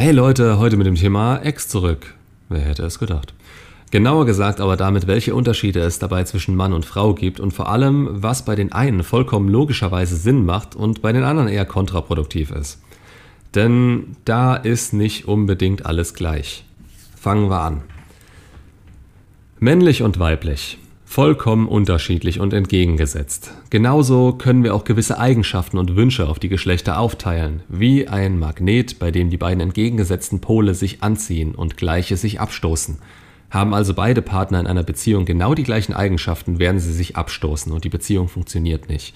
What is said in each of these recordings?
Hey Leute, heute mit dem Thema Ex zurück. Wer hätte es gedacht? Genauer gesagt aber damit, welche Unterschiede es dabei zwischen Mann und Frau gibt und vor allem, was bei den einen vollkommen logischerweise Sinn macht und bei den anderen eher kontraproduktiv ist. Denn da ist nicht unbedingt alles gleich. Fangen wir an. Männlich und weiblich. Vollkommen unterschiedlich und entgegengesetzt. Genauso können wir auch gewisse Eigenschaften und Wünsche auf die Geschlechter aufteilen, wie ein Magnet, bei dem die beiden entgegengesetzten Pole sich anziehen und gleiche sich abstoßen. Haben also beide Partner in einer Beziehung genau die gleichen Eigenschaften, werden sie sich abstoßen und die Beziehung funktioniert nicht.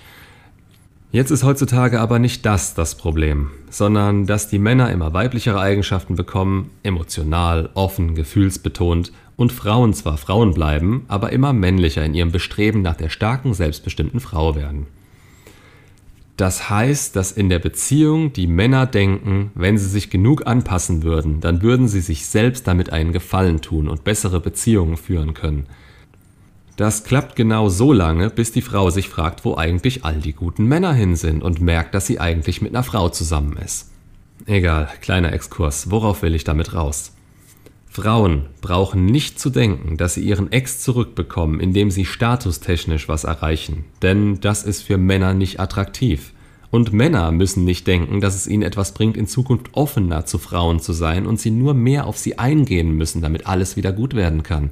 Jetzt ist heutzutage aber nicht das das Problem, sondern dass die Männer immer weiblichere Eigenschaften bekommen, emotional, offen, gefühlsbetont und Frauen zwar Frauen bleiben, aber immer männlicher in ihrem Bestreben nach der starken, selbstbestimmten Frau werden. Das heißt, dass in der Beziehung die Männer denken, wenn sie sich genug anpassen würden, dann würden sie sich selbst damit einen Gefallen tun und bessere Beziehungen führen können. Das klappt genau so lange, bis die Frau sich fragt, wo eigentlich all die guten Männer hin sind und merkt, dass sie eigentlich mit einer Frau zusammen ist. Egal, kleiner Exkurs, worauf will ich damit raus? Frauen brauchen nicht zu denken, dass sie ihren Ex zurückbekommen, indem sie statustechnisch was erreichen, denn das ist für Männer nicht attraktiv. Und Männer müssen nicht denken, dass es ihnen etwas bringt, in Zukunft offener zu Frauen zu sein und sie nur mehr auf sie eingehen müssen, damit alles wieder gut werden kann.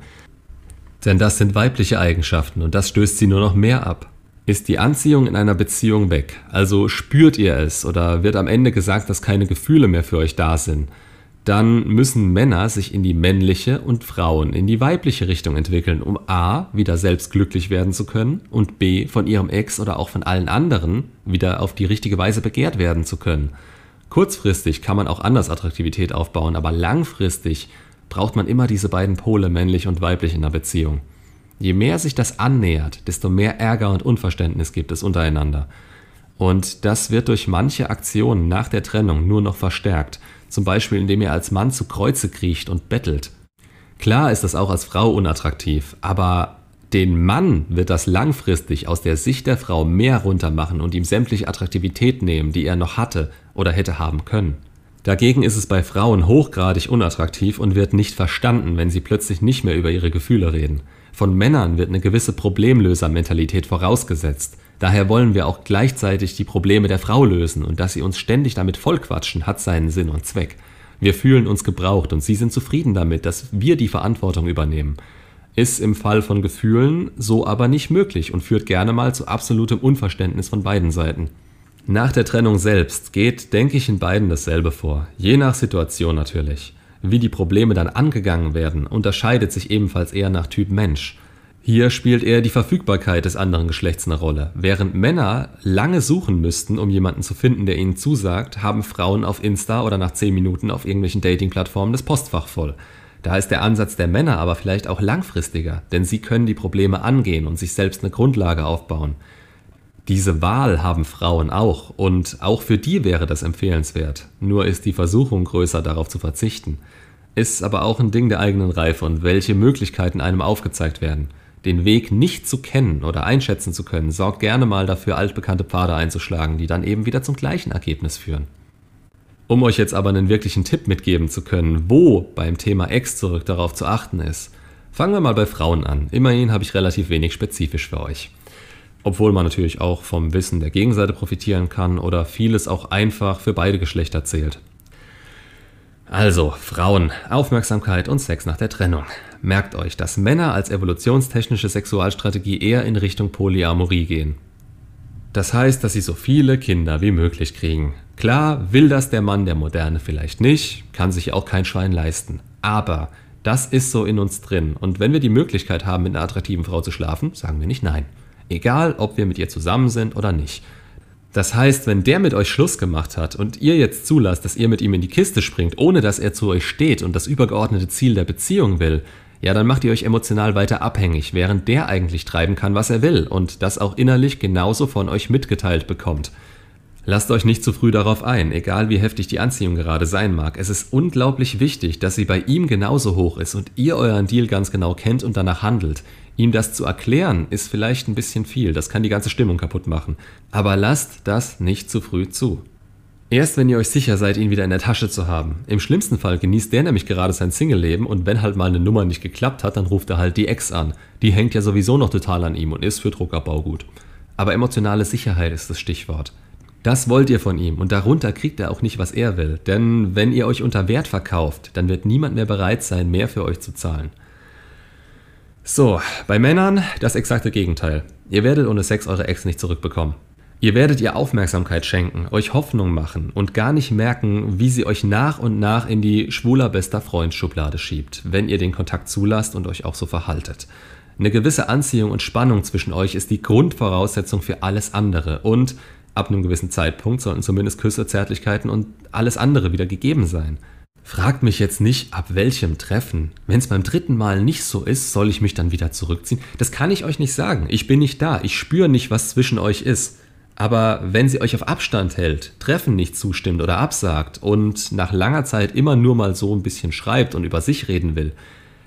Denn das sind weibliche Eigenschaften und das stößt sie nur noch mehr ab. Ist die Anziehung in einer Beziehung weg, also spürt ihr es oder wird am Ende gesagt, dass keine Gefühle mehr für euch da sind, dann müssen Männer sich in die männliche und Frauen in die weibliche Richtung entwickeln, um a. wieder selbst glücklich werden zu können und b. von ihrem Ex oder auch von allen anderen wieder auf die richtige Weise begehrt werden zu können. Kurzfristig kann man auch anders Attraktivität aufbauen, aber langfristig braucht man immer diese beiden Pole männlich und weiblich in der Beziehung. Je mehr sich das annähert, desto mehr Ärger und Unverständnis gibt es untereinander. Und das wird durch manche Aktionen nach der Trennung nur noch verstärkt, zum Beispiel indem er als Mann zu Kreuze kriecht und bettelt. Klar ist das auch als Frau unattraktiv, aber den Mann wird das langfristig aus der Sicht der Frau mehr runtermachen und ihm sämtliche Attraktivität nehmen, die er noch hatte oder hätte haben können. Dagegen ist es bei Frauen hochgradig unattraktiv und wird nicht verstanden, wenn sie plötzlich nicht mehr über ihre Gefühle reden. Von Männern wird eine gewisse Problemlösermentalität vorausgesetzt. Daher wollen wir auch gleichzeitig die Probleme der Frau lösen und dass sie uns ständig damit vollquatschen, hat seinen Sinn und Zweck. Wir fühlen uns gebraucht und sie sind zufrieden damit, dass wir die Verantwortung übernehmen. Ist im Fall von Gefühlen so aber nicht möglich und führt gerne mal zu absolutem Unverständnis von beiden Seiten. Nach der Trennung selbst geht, denke ich, in beiden dasselbe vor, je nach Situation natürlich. Wie die Probleme dann angegangen werden, unterscheidet sich ebenfalls eher nach Typ Mensch. Hier spielt eher die Verfügbarkeit des anderen Geschlechts eine Rolle. Während Männer lange suchen müssten, um jemanden zu finden, der ihnen zusagt, haben Frauen auf Insta oder nach 10 Minuten auf irgendwelchen Dating-Plattformen das Postfach voll. Da ist der Ansatz der Männer aber vielleicht auch langfristiger, denn sie können die Probleme angehen und sich selbst eine Grundlage aufbauen. Diese Wahl haben Frauen auch und auch für die wäre das empfehlenswert. Nur ist die Versuchung größer, darauf zu verzichten. Ist aber auch ein Ding der eigenen Reife und welche Möglichkeiten einem aufgezeigt werden. Den Weg nicht zu kennen oder einschätzen zu können, sorgt gerne mal dafür, altbekannte Pfade einzuschlagen, die dann eben wieder zum gleichen Ergebnis führen. Um euch jetzt aber einen wirklichen Tipp mitgeben zu können, wo beim Thema Ex zurück darauf zu achten ist, fangen wir mal bei Frauen an. Immerhin habe ich relativ wenig spezifisch für euch. Obwohl man natürlich auch vom Wissen der Gegenseite profitieren kann oder vieles auch einfach für beide Geschlechter zählt. Also, Frauen, Aufmerksamkeit und Sex nach der Trennung. Merkt euch, dass Männer als evolutionstechnische Sexualstrategie eher in Richtung Polyamorie gehen. Das heißt, dass sie so viele Kinder wie möglich kriegen. Klar will das der Mann der Moderne vielleicht nicht, kann sich auch kein Schwein leisten. Aber das ist so in uns drin. Und wenn wir die Möglichkeit haben, mit einer attraktiven Frau zu schlafen, sagen wir nicht nein. Egal, ob wir mit ihr zusammen sind oder nicht. Das heißt, wenn der mit euch Schluss gemacht hat und ihr jetzt zulasst, dass ihr mit ihm in die Kiste springt, ohne dass er zu euch steht und das übergeordnete Ziel der Beziehung will, ja, dann macht ihr euch emotional weiter abhängig, während der eigentlich treiben kann, was er will und das auch innerlich genauso von euch mitgeteilt bekommt. Lasst euch nicht zu früh darauf ein, egal wie heftig die Anziehung gerade sein mag. Es ist unglaublich wichtig, dass sie bei ihm genauso hoch ist und ihr euren Deal ganz genau kennt und danach handelt. Ihm das zu erklären, ist vielleicht ein bisschen viel, das kann die ganze Stimmung kaputt machen. Aber lasst das nicht zu früh zu. Erst wenn ihr euch sicher seid, ihn wieder in der Tasche zu haben. Im schlimmsten Fall genießt der nämlich gerade sein Single-Leben und wenn halt mal eine Nummer nicht geklappt hat, dann ruft er halt die Ex an. Die hängt ja sowieso noch total an ihm und ist für Druckabbau gut. Aber emotionale Sicherheit ist das Stichwort. Das wollt ihr von ihm und darunter kriegt er auch nicht, was er will. Denn wenn ihr euch unter Wert verkauft, dann wird niemand mehr bereit sein, mehr für euch zu zahlen. So, bei Männern das exakte Gegenteil. Ihr werdet ohne Sex eure Ex nicht zurückbekommen. Ihr werdet ihr Aufmerksamkeit schenken, euch Hoffnung machen und gar nicht merken, wie sie euch nach und nach in die schwuler bester Freund Schublade schiebt, wenn ihr den Kontakt zulasst und euch auch so verhaltet. Eine gewisse Anziehung und Spannung zwischen euch ist die Grundvoraussetzung für alles andere und ab einem gewissen Zeitpunkt sollten zumindest Küsse, Zärtlichkeiten und alles andere wieder gegeben sein. Fragt mich jetzt nicht, ab welchem Treffen. Wenn es beim dritten Mal nicht so ist, soll ich mich dann wieder zurückziehen? Das kann ich euch nicht sagen. Ich bin nicht da. Ich spüre nicht, was zwischen euch ist. Aber wenn sie euch auf Abstand hält, Treffen nicht zustimmt oder absagt und nach langer Zeit immer nur mal so ein bisschen schreibt und über sich reden will,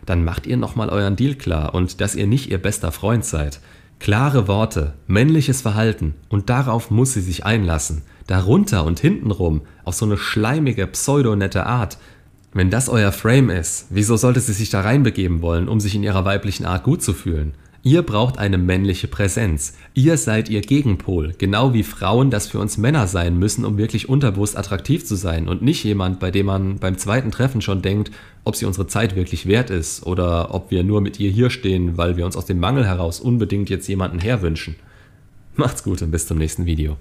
dann macht ihr nochmal euren Deal klar und dass ihr nicht ihr bester Freund seid. Klare Worte, männliches Verhalten und darauf muss sie sich einlassen. Darunter und hintenrum auf so eine schleimige, pseudonette Art. Wenn das euer Frame ist, wieso sollte sie sich da reinbegeben wollen, um sich in ihrer weiblichen Art gut zu fühlen? Ihr braucht eine männliche Präsenz. Ihr seid ihr Gegenpol, genau wie Frauen das für uns Männer sein müssen, um wirklich unterbewusst attraktiv zu sein und nicht jemand, bei dem man beim zweiten Treffen schon denkt, ob sie unsere Zeit wirklich wert ist oder ob wir nur mit ihr hier stehen, weil wir uns aus dem Mangel heraus unbedingt jetzt jemanden herwünschen. Macht's gut und bis zum nächsten Video.